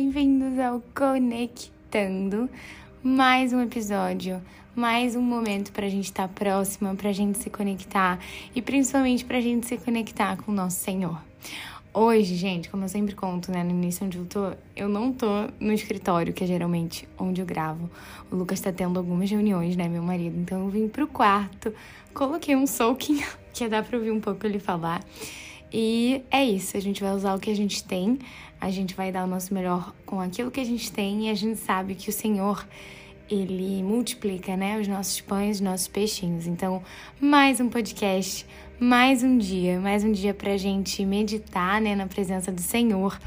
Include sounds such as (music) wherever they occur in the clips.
bem-vindos ao Conectando. Mais um episódio, mais um momento para a gente estar tá próxima, para a gente se conectar e principalmente para a gente se conectar com o nosso Senhor. Hoje, gente, como eu sempre conto, né, no início onde eu tô, eu não tô no escritório, que é geralmente onde eu gravo. O Lucas tá tendo algumas reuniões, né, meu marido. Então eu vim pro quarto, coloquei um soaking, (laughs) que dá pra ouvir um pouco ele falar. E é isso, a gente vai usar o que a gente tem, a gente vai dar o nosso melhor com aquilo que a gente tem e a gente sabe que o Senhor ele multiplica, né, os nossos pães, os nossos peixinhos. Então, mais um podcast, mais um dia, mais um dia pra gente meditar, né, na presença do Senhor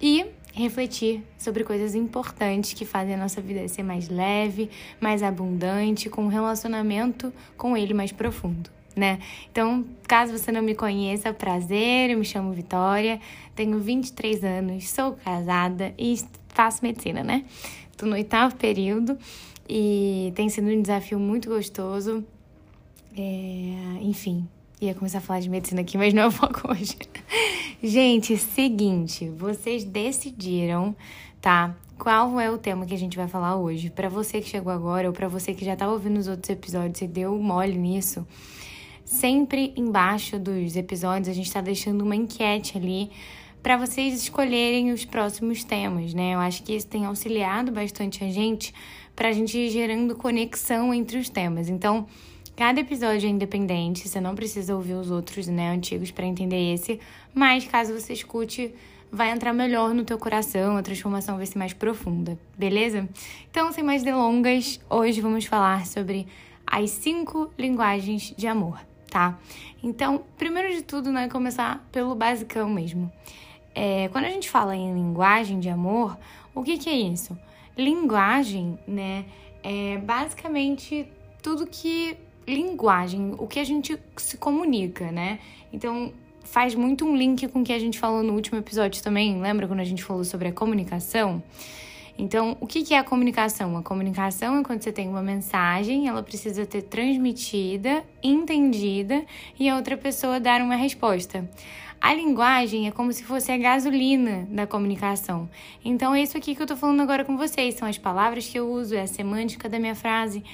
e refletir sobre coisas importantes que fazem a nossa vida ser mais leve, mais abundante, com um relacionamento com ele mais profundo. Né? Então, caso você não me conheça, prazer, eu me chamo Vitória, tenho 23 anos, sou casada e faço medicina, né? Tô no oitavo período e tem sido um desafio muito gostoso. É, enfim, ia começar a falar de medicina aqui, mas não é o foco hoje. (laughs) gente, seguinte, vocês decidiram, tá? Qual é o tema que a gente vai falar hoje? Para você que chegou agora ou para você que já tá ouvindo os outros episódios e deu mole nisso, sempre embaixo dos episódios a gente tá deixando uma enquete ali para vocês escolherem os próximos temas, né? Eu acho que isso tem auxiliado bastante a gente para a gente ir gerando conexão entre os temas. Então, cada episódio é independente, você não precisa ouvir os outros, né, antigos para entender esse, mas caso você escute, vai entrar melhor no teu coração, a transformação vai ser mais profunda, beleza? Então, sem mais delongas, hoje vamos falar sobre as cinco linguagens de amor, tá? Então, primeiro de tudo, né, começar pelo basicão mesmo. É, quando a gente fala em linguagem de amor, o que, que é isso? Linguagem, né, é basicamente tudo que. Linguagem, o que a gente se comunica, né? Então, faz muito um link com o que a gente falou no último episódio também. Lembra quando a gente falou sobre a comunicação? Então, o que é a comunicação? A comunicação é quando você tem uma mensagem, ela precisa ter transmitida, entendida e a outra pessoa dar uma resposta. A linguagem é como se fosse a gasolina da comunicação. Então, é isso aqui que eu tô falando agora com vocês. São as palavras que eu uso, é a semântica da minha frase,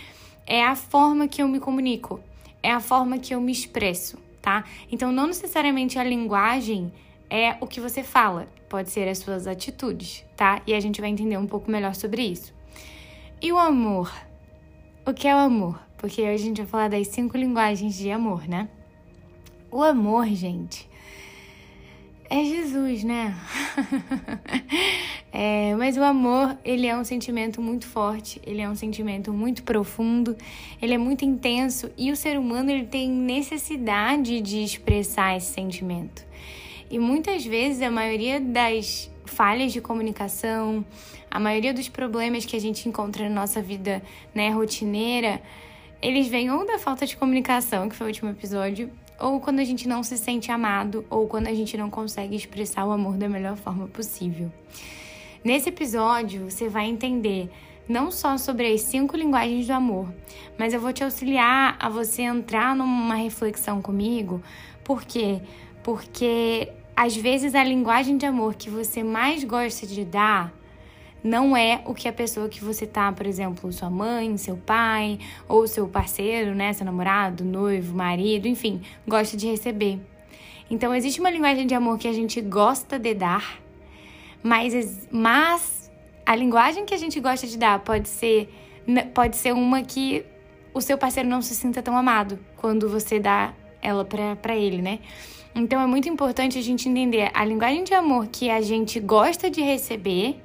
é a forma que eu me comunico, é a forma que eu me expresso, tá? Então, não necessariamente a linguagem é o que você fala, pode ser as suas atitudes, tá? E a gente vai entender um pouco melhor sobre isso. E o amor? O que é o amor? Porque hoje a gente vai falar das cinco linguagens de amor, né? O amor, gente, é Jesus, né? (laughs) é, mas o amor, ele é um sentimento muito forte, ele é um sentimento muito profundo, ele é muito intenso e o ser humano ele tem necessidade de expressar esse sentimento. E muitas vezes a maioria das falhas de comunicação, a maioria dos problemas que a gente encontra na nossa vida né, rotineira, eles vêm ou da falta de comunicação, que foi o último episódio, ou quando a gente não se sente amado, ou quando a gente não consegue expressar o amor da melhor forma possível. Nesse episódio, você vai entender não só sobre as cinco linguagens do amor, mas eu vou te auxiliar a você entrar numa reflexão comigo, por quê? Porque às vezes a linguagem de amor que você mais gosta de dar não é o que a pessoa que você tá, por exemplo, sua mãe, seu pai, ou seu parceiro, né, seu namorado, noivo, marido, enfim, gosta de receber. Então existe uma linguagem de amor que a gente gosta de dar, mas, mas a linguagem que a gente gosta de dar pode ser pode ser uma que o seu parceiro não se sinta tão amado quando você dá ela para ele, né? Então é muito importante a gente entender a linguagem de amor que a gente gosta de receber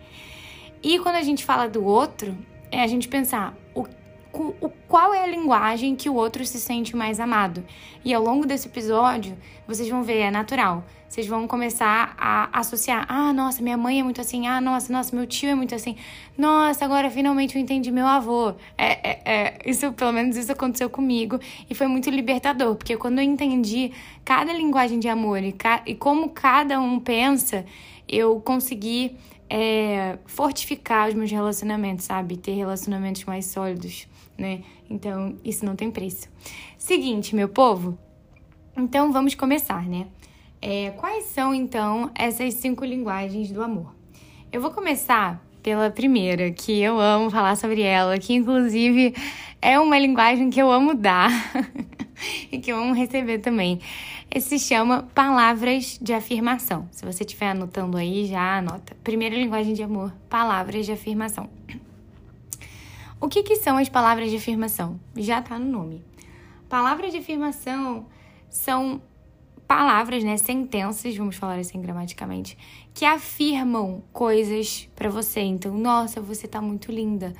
e quando a gente fala do outro, é a gente pensar o, o, qual é a linguagem que o outro se sente mais amado. E ao longo desse episódio, vocês vão ver, é natural. Vocês vão começar a associar. Ah, nossa, minha mãe é muito assim. Ah, nossa, nossa, meu tio é muito assim. Nossa, agora finalmente eu entendi meu avô. É, é, é, isso, pelo menos isso aconteceu comigo. E foi muito libertador, porque quando eu entendi cada linguagem de amor e, e como cada um pensa, eu consegui é, fortificar os meus relacionamentos, sabe? Ter relacionamentos mais sólidos, né? Então, isso não tem preço. Seguinte, meu povo. Então, vamos começar, né? É, quais são, então, essas cinco linguagens do amor? Eu vou começar pela primeira, que eu amo falar sobre ela, que inclusive é uma linguagem que eu amo dar (laughs) e que eu amo receber também. Esse se chama Palavras de Afirmação. Se você estiver anotando aí, já anota. Primeira linguagem de amor, palavras de afirmação. O que, que são as palavras de afirmação? Já está no nome. Palavras de afirmação são palavras, né, sentenças, vamos falar assim gramaticamente, que afirmam coisas para você. Então, nossa, você tá muito linda.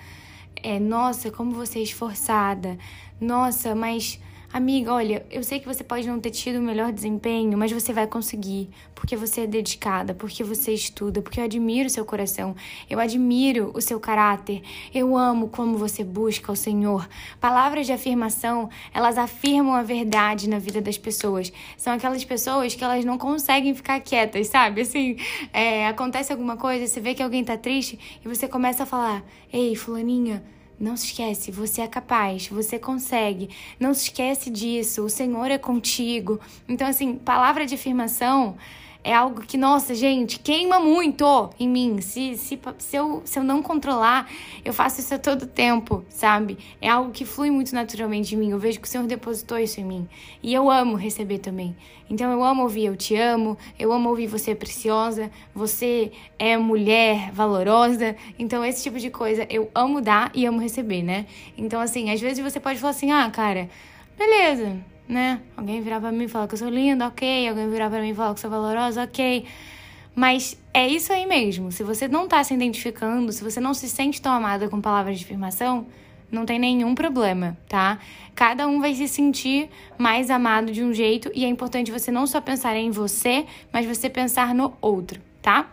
É, nossa, como você é esforçada. Nossa, mas Amiga, olha, eu sei que você pode não ter tido o melhor desempenho, mas você vai conseguir, porque você é dedicada, porque você estuda, porque eu admiro o seu coração, eu admiro o seu caráter, eu amo como você busca o Senhor. Palavras de afirmação, elas afirmam a verdade na vida das pessoas. São aquelas pessoas que elas não conseguem ficar quietas, sabe? Assim, é, acontece alguma coisa, você vê que alguém tá triste e você começa a falar: Ei, Fulaninha não se esquece, você é capaz, você consegue. Não se esquece disso, o Senhor é contigo. Então, assim, palavra de afirmação é algo que, nossa, gente, queima muito em mim. Se, se, se, eu, se eu não controlar, eu faço isso a todo tempo, sabe? É algo que flui muito naturalmente em mim. Eu vejo que o Senhor depositou isso em mim. E eu amo receber também. Então eu amo ouvir eu te amo, eu amo ouvir você é preciosa, você é mulher valorosa. Então esse tipo de coisa eu amo dar e amo receber, né? Então, assim, às vezes você pode falar assim, ah, cara, beleza né? Alguém virar pra mim e falar que eu sou linda, ok. Alguém virar pra mim e falar que eu sou valorosa, ok. Mas é isso aí mesmo. Se você não tá se identificando, se você não se sente tão amada com palavras de afirmação, não tem nenhum problema, tá? Cada um vai se sentir mais amado de um jeito e é importante você não só pensar em você, mas você pensar no outro, tá?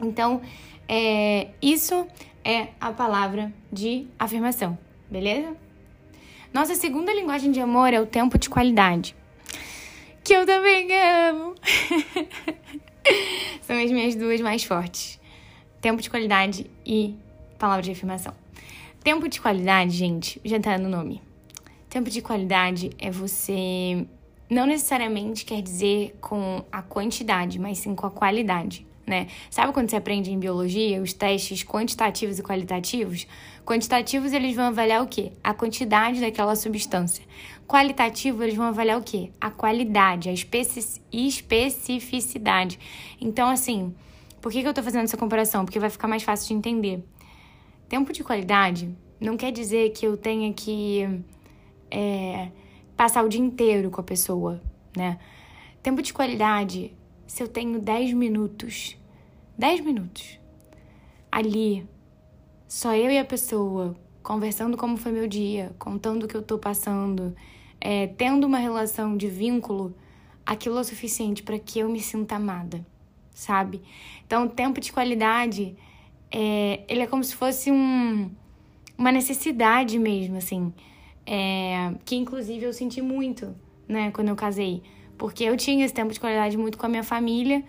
Então, é, isso é a palavra de afirmação, beleza? Nossa segunda linguagem de amor é o tempo de qualidade. Que eu também amo. (laughs) São as minhas duas mais fortes. Tempo de qualidade e palavra de afirmação. Tempo de qualidade, gente, já tá no nome. Tempo de qualidade é você. Não necessariamente quer dizer com a quantidade, mas sim com a qualidade né? Sabe quando você aprende em biologia os testes quantitativos e qualitativos? Quantitativos eles vão avaliar o quê? A quantidade daquela substância. Qualitativo eles vão avaliar o quê? A qualidade, a especi especificidade. Então, assim, por que, que eu estou fazendo essa comparação? Porque vai ficar mais fácil de entender. Tempo de qualidade não quer dizer que eu tenha que é, passar o dia inteiro com a pessoa, né? Tempo de qualidade se eu tenho 10 minutos, 10 minutos, ali, só eu e a pessoa, conversando como foi meu dia, contando o que eu tô passando, é, tendo uma relação de vínculo, aquilo é o suficiente para que eu me sinta amada, sabe? Então, o tempo de qualidade, é, ele é como se fosse um, uma necessidade mesmo, assim, é, que inclusive eu senti muito, né, quando eu casei porque eu tinha esse tempo de qualidade muito com a minha família.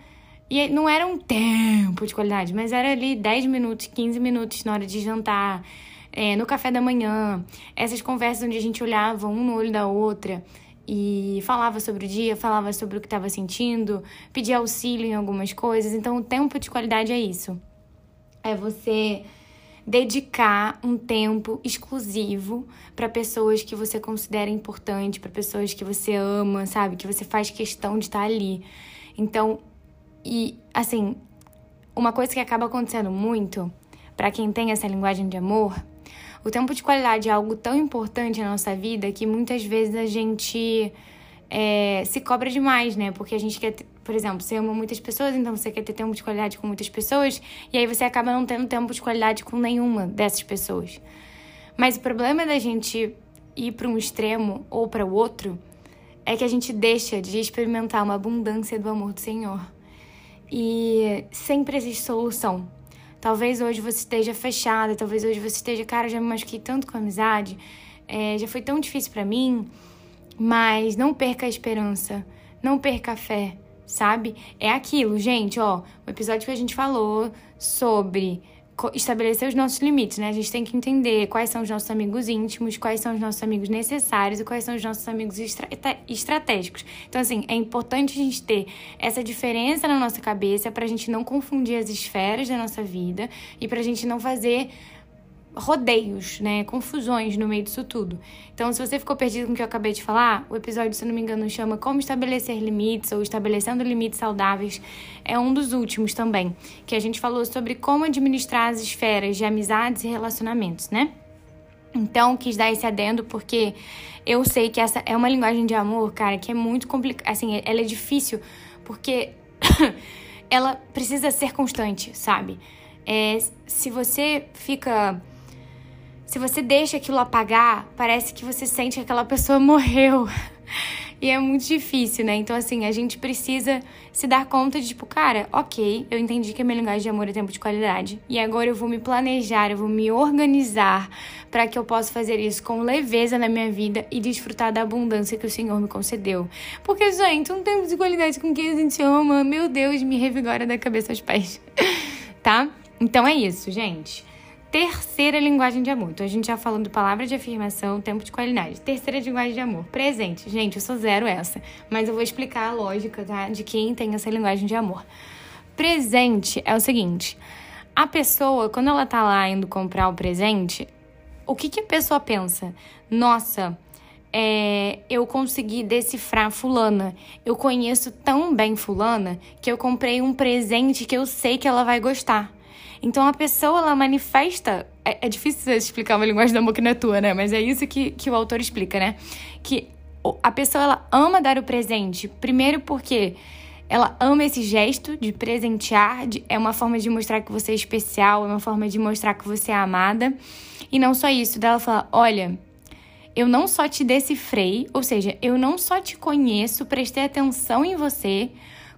E não era um tempo de qualidade, mas era ali 10 minutos, 15 minutos na hora de jantar, é, no café da manhã. Essas conversas onde a gente olhava um no olho da outra e falava sobre o dia, falava sobre o que estava sentindo, pedia auxílio em algumas coisas. Então, o tempo de qualidade é isso. É você dedicar um tempo exclusivo para pessoas que você considera importante, para pessoas que você ama, sabe? Que você faz questão de estar ali. Então, e assim, uma coisa que acaba acontecendo muito para quem tem essa linguagem de amor, o tempo de qualidade é algo tão importante na nossa vida que muitas vezes a gente é, se cobra demais, né? Porque a gente quer, por exemplo, você ama muitas pessoas, então você quer ter tempo de qualidade com muitas pessoas, e aí você acaba não tendo tempo de qualidade com nenhuma dessas pessoas. Mas o problema da gente ir para um extremo ou para o outro é que a gente deixa de experimentar uma abundância do amor do Senhor. E sempre existe solução. Talvez hoje você esteja fechada, talvez hoje você esteja, cara, já me machuquei tanto com a amizade, é, já foi tão difícil para mim. Mas não perca a esperança, não perca a fé, sabe? É aquilo, gente, ó, o episódio que a gente falou sobre estabelecer os nossos limites, né? A gente tem que entender quais são os nossos amigos íntimos, quais são os nossos amigos necessários e quais são os nossos amigos estra estratégicos. Então, assim, é importante a gente ter essa diferença na nossa cabeça para a gente não confundir as esferas da nossa vida e para a gente não fazer rodeios, né? Confusões no meio disso tudo. Então, se você ficou perdido com o que eu acabei de falar, o episódio, se não me engano, chama Como Estabelecer Limites ou Estabelecendo Limites Saudáveis. É um dos últimos também, que a gente falou sobre como administrar as esferas de amizades e relacionamentos, né? Então, quis dar esse adendo porque eu sei que essa é uma linguagem de amor, cara, que é muito complicada. Assim, ela é difícil porque (coughs) ela precisa ser constante, sabe? É, se você fica se você deixa aquilo apagar, parece que você sente que aquela pessoa (laughs) morreu. E é muito difícil, né? Então, assim, a gente precisa se dar conta de, tipo, cara, ok, eu entendi que a minha linguagem de amor é tempo de qualidade. E agora eu vou me planejar, eu vou me organizar para que eu possa fazer isso com leveza na minha vida e desfrutar da abundância que o Senhor me concedeu. Porque, gente, um tempo de qualidade com quem a gente ama, meu Deus, me revigora da cabeça aos pés. (laughs) tá? Então é isso, gente. Terceira linguagem de amor. Então a gente já falando palavra de afirmação, tempo de qualidade. Terceira linguagem de amor, presente. Gente, eu sou zero essa, mas eu vou explicar a lógica, tá? De quem tem essa linguagem de amor. Presente é o seguinte: a pessoa, quando ela tá lá indo comprar o presente, o que, que a pessoa pensa? Nossa, é, eu consegui decifrar Fulana. Eu conheço tão bem Fulana que eu comprei um presente que eu sei que ela vai gostar. Então a pessoa ela manifesta. É, é difícil explicar uma linguagem da não é tua, né? Mas é isso que, que o autor explica, né? Que a pessoa ela ama dar o presente, primeiro porque ela ama esse gesto de presentear, de, é uma forma de mostrar que você é especial, é uma forma de mostrar que você é amada. E não só isso, dela falar: olha, eu não só te decifrei, ou seja, eu não só te conheço, prestei atenção em você,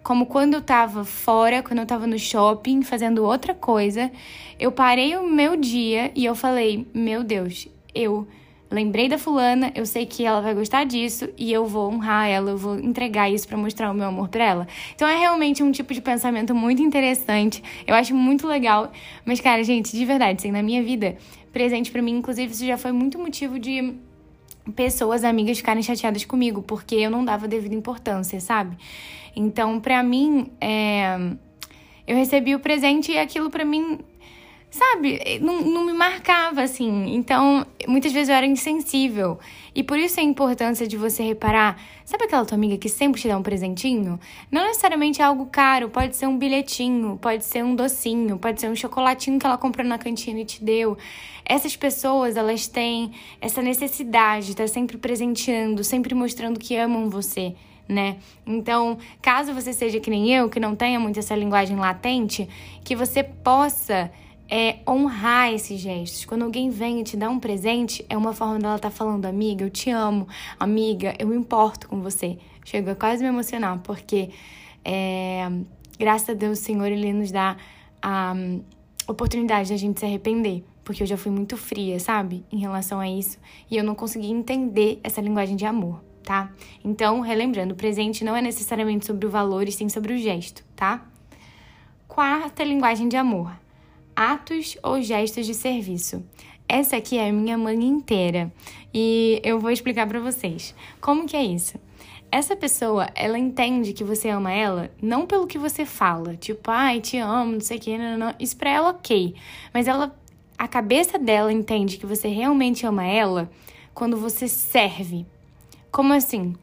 como quando eu tava fora, quando eu tava no shopping fazendo outra coisa, eu parei o meu dia e eu falei: Meu Deus, eu lembrei da fulana, eu sei que ela vai gostar disso e eu vou honrar ela, eu vou entregar isso para mostrar o meu amor para ela. Então é realmente um tipo de pensamento muito interessante. Eu acho muito legal, mas cara, gente, de verdade, assim, na minha vida, presente para mim, inclusive, isso já foi muito motivo de pessoas, amigas ficarem chateadas comigo, porque eu não dava devida importância, sabe? Então, para mim, é... eu recebi o presente e aquilo para mim, sabe, não, não me marcava assim. Então, muitas vezes eu era insensível. E por isso a importância de você reparar, sabe aquela tua amiga que sempre te dá um presentinho? Não necessariamente é algo caro, pode ser um bilhetinho, pode ser um docinho, pode ser um chocolatinho que ela comprou na cantina e te deu. Essas pessoas, elas têm essa necessidade de estar sempre presenteando, sempre mostrando que amam você né? Então, caso você seja que nem eu, que não tenha muito essa linguagem latente, que você possa é, honrar esses gestos. Quando alguém vem e te dá um presente, é uma forma dela estar tá falando, amiga, eu te amo, amiga, eu me importo com você. Chega quase me emocionar, porque é, graças a Deus o Senhor, Ele nos dá a um, oportunidade de a gente se arrepender. Porque eu já fui muito fria, sabe? Em relação a isso. E eu não consegui entender essa linguagem de amor tá? Então, relembrando, o presente não é necessariamente sobre o valor, e sim sobre o gesto, tá? Quarta linguagem de amor: atos ou gestos de serviço. Essa aqui é a minha mãe inteira e eu vou explicar para vocês. Como que é isso? Essa pessoa, ela entende que você ama ela não pelo que você fala, tipo, ai, te amo, não sei o que, não, não. isso pra ela ok. Mas ela, a cabeça dela entende que você realmente ama ela quando você serve, como assim?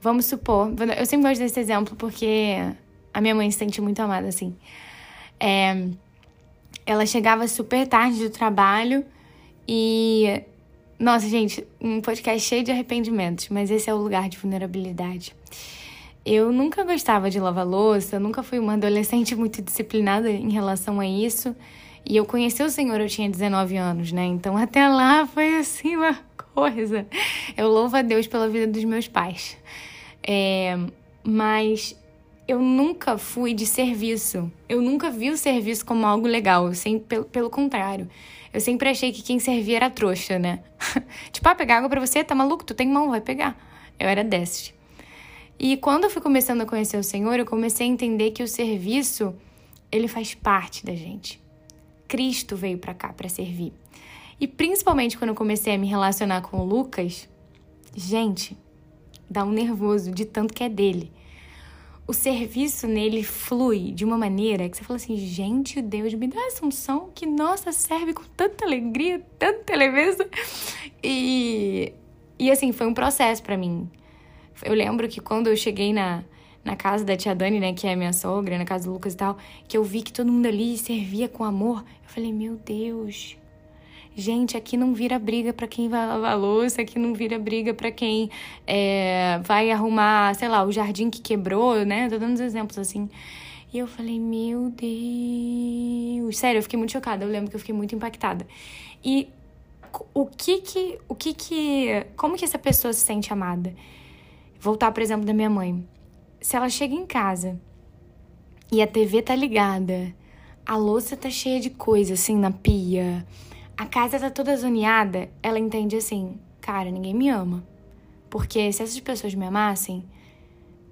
Vamos supor, eu sempre gosto desse exemplo porque a minha mãe se sente muito amada assim. É, ela chegava super tarde do trabalho e. Nossa, gente, um podcast cheio de arrependimentos, mas esse é o lugar de vulnerabilidade. Eu nunca gostava de lavar louça, nunca fui uma adolescente (laughs) muito disciplinada em relação a isso. E eu conheci o Senhor, eu tinha 19 anos, né? Então até lá foi assim uma coisa. Eu louvo a Deus pela vida dos meus pais. É, mas eu nunca fui de serviço. Eu nunca vi o serviço como algo legal. Sempre, pelo, pelo contrário. Eu sempre achei que quem servia era trouxa, né? (laughs) tipo, ah, pegar água pra você, tá maluco? Tu tem mão, vai pegar. Eu era desses. E quando eu fui começando a conhecer o Senhor, eu comecei a entender que o serviço, ele faz parte da gente Cristo veio para cá para servir. E principalmente quando eu comecei a me relacionar com o Lucas, gente, dá um nervoso de tanto que é dele. O serviço nele flui de uma maneira que você fala assim: gente, Deus me dá essa unção que, nossa, serve com tanta alegria, tanta leveza. E, e assim, foi um processo para mim. Eu lembro que quando eu cheguei na, na casa da tia Dani, né, que é minha sogra, na casa do Lucas e tal, que eu vi que todo mundo ali servia com amor, eu falei: meu Deus, Gente, aqui não vira briga para quem vai lavar louça, aqui não vira briga para quem é, vai arrumar, sei lá, o jardim que quebrou, né? Tô dando uns exemplos assim. E eu falei, meu Deus. Sério, eu fiquei muito chocada. Eu lembro que eu fiquei muito impactada. E o que que. O que que. Como que essa pessoa se sente amada? Voltar, por exemplo, da minha mãe. Se ela chega em casa e a TV tá ligada, a louça tá cheia de coisa assim na pia a casa tá toda zoneada, ela entende assim: cara, ninguém me ama. Porque se essas pessoas me amassem,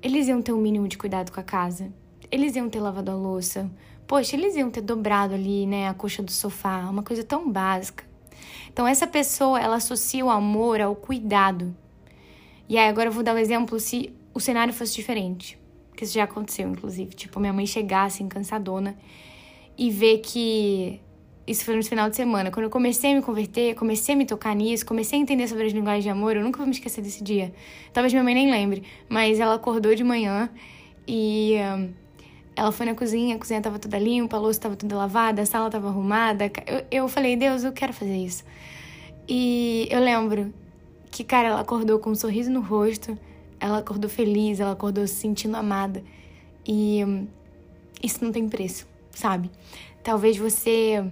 eles iam ter um mínimo de cuidado com a casa. Eles iam ter lavado a louça. Poxa, eles iam ter dobrado ali, né, a coxa do sofá, uma coisa tão básica. Então essa pessoa, ela associa o amor ao cuidado. E aí agora eu vou dar um exemplo se o cenário fosse diferente, que isso já aconteceu inclusive, tipo minha mãe chegasse assim, cansadona e ver que isso foi no final de semana. Quando eu comecei a me converter, comecei a me tocar nisso, comecei a entender sobre as linguagens de amor, eu nunca vou me esquecer desse dia. Talvez minha mãe nem lembre, mas ela acordou de manhã e um, ela foi na cozinha, a cozinha tava toda limpa, a louça tava toda lavada, a sala tava arrumada. Eu, eu falei, Deus, eu quero fazer isso. E eu lembro que, cara, ela acordou com um sorriso no rosto, ela acordou feliz, ela acordou se sentindo amada. E um, isso não tem preço, sabe? Talvez você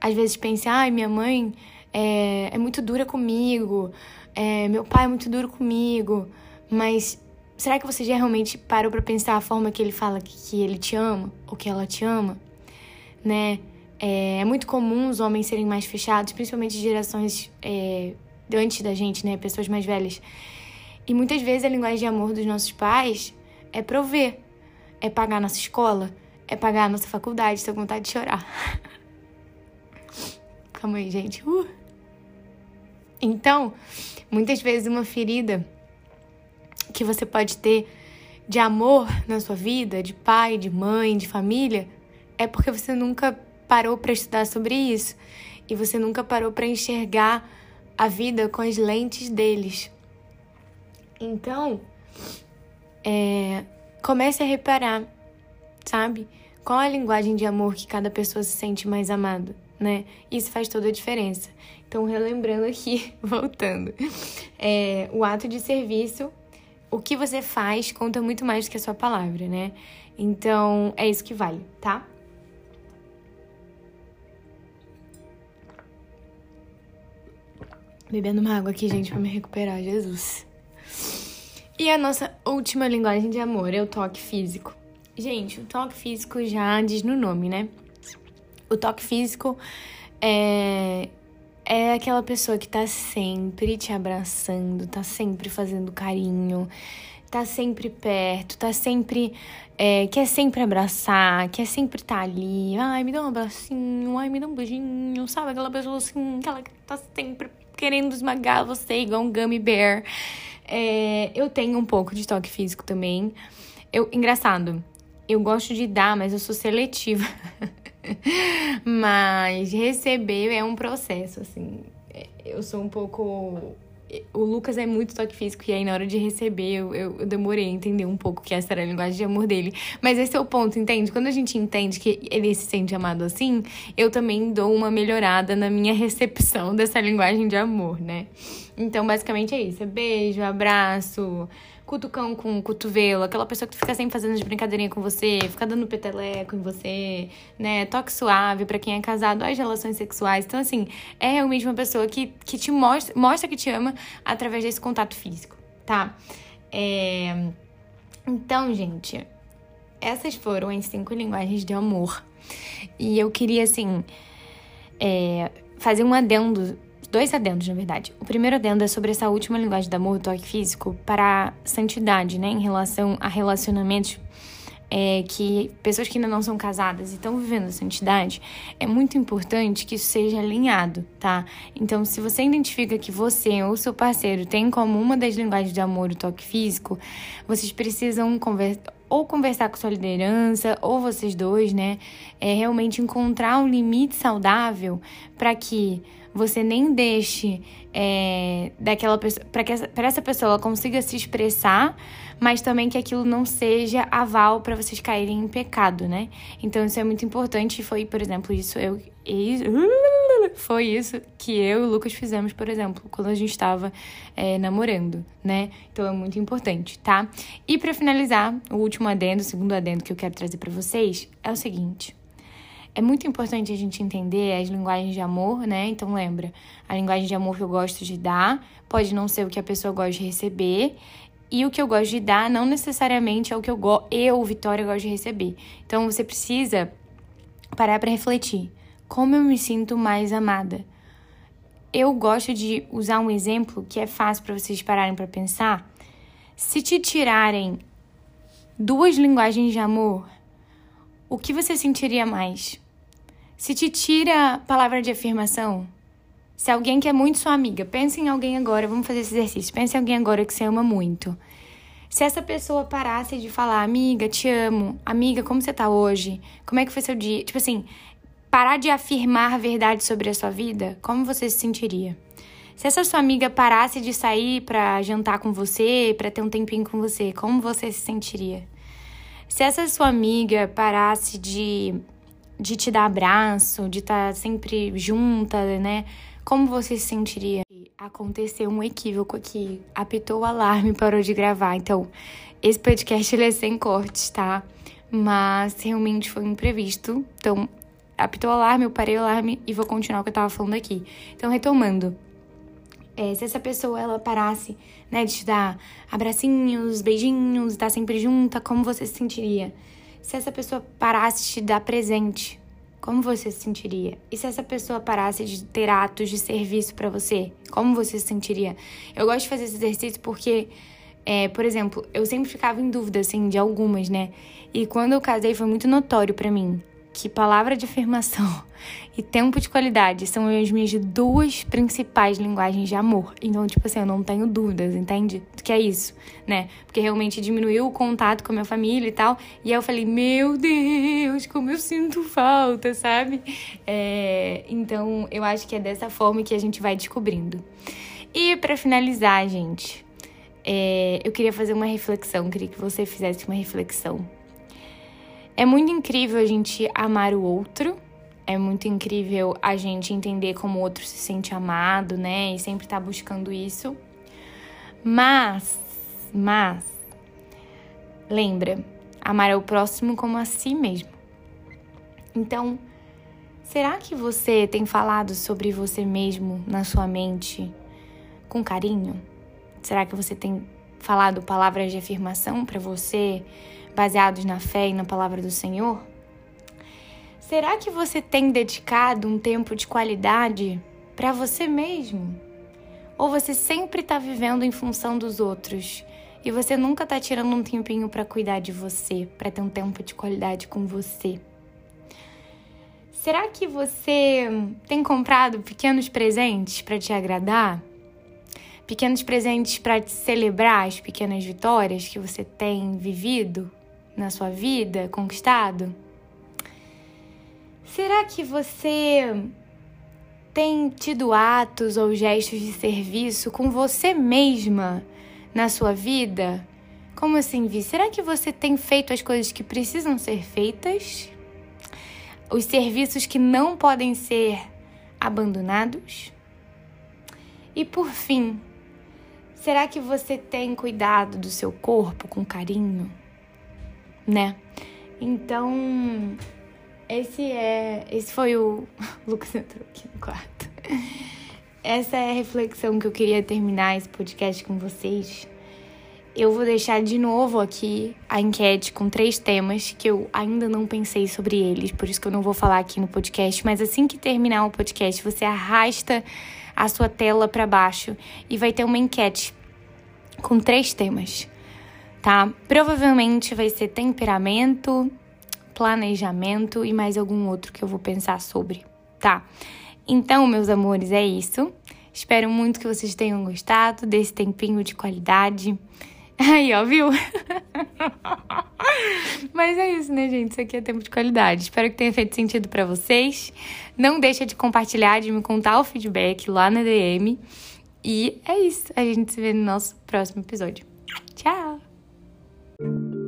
às vezes pense, ai, minha mãe é, é muito dura comigo, é, meu pai é muito duro comigo, mas será que você já realmente parou para pensar a forma que ele fala que, que, ele te ama ou que ela te ama, né? É, é, muito comum os homens serem mais fechados, principalmente gerações é, antes da gente, né? Pessoas mais velhas. E muitas vezes a linguagem de amor dos nossos pais é prover, é pagar nossa escola, é pagar nossa faculdade, com vontade de chorar. (laughs) Calma aí, gente. Uh. Então, muitas vezes uma ferida que você pode ter de amor na sua vida, de pai, de mãe, de família, é porque você nunca parou para estudar sobre isso e você nunca parou para enxergar a vida com as lentes deles. Então, é, comece a reparar, sabe? Qual a linguagem de amor que cada pessoa se sente mais amado? Né? Isso faz toda a diferença. Então, relembrando aqui, (laughs) voltando, é, o ato de serviço, o que você faz conta muito mais do que a sua palavra, né? Então, é isso que vale, tá? Bebendo uma água aqui, gente, pra me recuperar, Jesus. E a nossa última linguagem de amor é o toque físico. Gente, o toque físico já diz no nome, né? O toque físico é, é aquela pessoa que tá sempre te abraçando, tá sempre fazendo carinho, tá sempre perto, tá sempre. É, quer sempre abraçar, quer sempre estar tá ali. Ai, me dá um abracinho, ai, me dá um beijinho, sabe? Aquela pessoa assim, que tá sempre querendo esmagar você igual um gummy bear. É, eu tenho um pouco de toque físico também. Eu, engraçado, eu gosto de dar, mas eu sou seletiva. (laughs) Mas receber é um processo, assim. Eu sou um pouco. O Lucas é muito toque físico, e aí na hora de receber eu, eu, eu, demorei a entender um pouco que essa era a linguagem de amor dele. Mas esse é o ponto, entende? Quando a gente entende que ele se sente amado assim, eu também dou uma melhorada na minha recepção (laughs) dessa linguagem de amor, né? Então, basicamente é isso: é beijo, abraço cutucão com cotovelo, aquela pessoa que fica sempre fazendo de brincadeirinha com você, fica dando peteleco em você, né? Toque suave para quem é casado, as relações sexuais. Então, assim, é realmente uma pessoa que, que te mostra, mostra que te ama através desse contato físico, tá? É... Então, gente, essas foram as cinco linguagens de amor. E eu queria, assim, é, fazer um adendo dois adendos, na verdade. O primeiro adendo é sobre essa última linguagem do amor, o toque físico, para santidade, né? Em relação a relacionamentos é, que pessoas que ainda não são casadas e estão vivendo a santidade, é muito importante que isso seja alinhado, tá? Então, se você identifica que você ou seu parceiro tem como uma das linguagens de amor o toque físico, vocês precisam conversar ou conversar com sua liderança, ou vocês dois, né? É realmente encontrar um limite saudável para que você nem deixe é, daquela para que essa, essa pessoa consiga se expressar, mas também que aquilo não seja aval para vocês caírem em pecado, né? Então isso é muito importante. Foi, por exemplo, isso eu (laughs) foi isso que eu e o Lucas fizemos, por exemplo, quando a gente estava é, namorando, né? Então é muito importante, tá? E para finalizar, o último adendo, o segundo adendo que eu quero trazer para vocês é o seguinte. É muito importante a gente entender as linguagens de amor, né? Então lembra, a linguagem de amor que eu gosto de dar pode não ser o que a pessoa gosta de receber. E o que eu gosto de dar não necessariamente é o que eu, eu Vitória, gosto de receber. Então você precisa parar para refletir. Como eu me sinto mais amada? Eu gosto de usar um exemplo que é fácil para vocês pararem para pensar. Se te tirarem duas linguagens de amor, o que você sentiria mais? Se te tira palavra de afirmação, se alguém que é muito sua amiga, pensa em alguém agora, vamos fazer esse exercício. Pensa em alguém agora que você ama muito. Se essa pessoa parasse de falar, amiga, te amo, amiga, como você tá hoje? Como é que foi seu dia? Tipo assim, parar de afirmar verdade sobre a sua vida, como você se sentiria? Se essa sua amiga parasse de sair para jantar com você, para ter um tempinho com você, como você se sentiria? Se essa sua amiga parasse de, de te dar abraço, de estar tá sempre junta, né? Como você se sentiria? Aconteceu um equívoco aqui. Apitou o alarme, parou de gravar. Então, esse podcast ele é sem cortes, tá? Mas realmente foi um imprevisto. Então, apitou o alarme, eu parei o alarme e vou continuar o que eu tava falando aqui. Então, retomando. É, se essa pessoa ela parasse, né, de te dar abracinhos, beijinhos, estar sempre junta, como você se sentiria? Se essa pessoa parasse de te dar presente, como você se sentiria? E se essa pessoa parasse de ter atos de serviço para você, como você se sentiria? Eu gosto de fazer esse exercício porque, é, por exemplo, eu sempre ficava em dúvida, assim, de algumas, né? E quando eu casei foi muito notório para mim que palavra de afirmação e tempo de qualidade são as minhas duas principais linguagens de amor. Então, tipo assim, eu não tenho dúvidas, entende? Que é isso, né? Porque realmente diminuiu o contato com a minha família e tal. E aí eu falei, meu Deus, como eu sinto falta, sabe? É... Então, eu acho que é dessa forma que a gente vai descobrindo. E para finalizar, gente, é... eu queria fazer uma reflexão, queria que você fizesse uma reflexão é muito incrível a gente amar o outro, é muito incrível a gente entender como o outro se sente amado, né? E sempre tá buscando isso. Mas, mas, lembra, amar o próximo como a si mesmo. Então, será que você tem falado sobre você mesmo na sua mente com carinho? Será que você tem falado palavras de afirmação para você? Baseados na fé e na palavra do Senhor? Será que você tem dedicado um tempo de qualidade para você mesmo? Ou você sempre está vivendo em função dos outros e você nunca está tirando um tempinho para cuidar de você, para ter um tempo de qualidade com você? Será que você tem comprado pequenos presentes para te agradar? Pequenos presentes para te celebrar as pequenas vitórias que você tem vivido? Na sua vida conquistado? Será que você tem tido atos ou gestos de serviço com você mesma na sua vida? Como assim, Vi? Será que você tem feito as coisas que precisam ser feitas? Os serviços que não podem ser abandonados? E por fim, será que você tem cuidado do seu corpo com carinho? Né? Então, esse é. Esse foi o. (laughs) Lucas entrou aqui no quarto. Essa é a reflexão que eu queria terminar esse podcast com vocês. Eu vou deixar de novo aqui a enquete com três temas que eu ainda não pensei sobre eles, por isso que eu não vou falar aqui no podcast. Mas assim que terminar o podcast, você arrasta a sua tela para baixo e vai ter uma enquete com três temas tá? Provavelmente vai ser temperamento, planejamento e mais algum outro que eu vou pensar sobre, tá? Então, meus amores, é isso. Espero muito que vocês tenham gostado desse tempinho de qualidade. (laughs) Aí, ó, viu? (laughs) Mas é isso, né, gente? Isso aqui é tempo de qualidade. Espero que tenha feito sentido para vocês. Não deixa de compartilhar, de me contar o feedback lá na DM. E é isso. A gente se vê no nosso próximo episódio. Tchau! Thank you.